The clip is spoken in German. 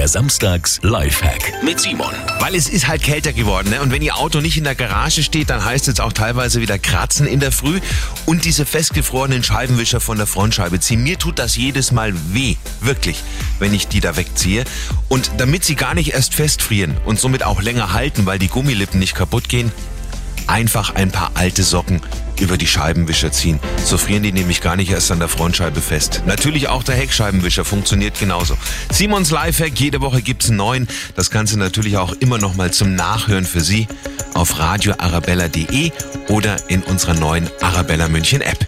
Der Samstags Lifehack mit Simon. Weil es ist halt kälter geworden. Ne? Und wenn Ihr Auto nicht in der Garage steht, dann heißt es auch teilweise wieder kratzen in der Früh und diese festgefrorenen Scheibenwischer von der Frontscheibe ziehen. Mir tut das jedes Mal weh. Wirklich, wenn ich die da wegziehe. Und damit sie gar nicht erst festfrieren und somit auch länger halten, weil die Gummilippen nicht kaputt gehen, einfach ein paar alte Socken über die Scheibenwischer ziehen. So frieren die nämlich gar nicht erst an der Frontscheibe fest. Natürlich auch der Heckscheibenwischer funktioniert genauso. Simons Lifehack, jede Woche gibt's einen neuen. Das Ganze natürlich auch immer noch mal zum Nachhören für Sie auf radioarabella.de oder in unserer neuen Arabella München App.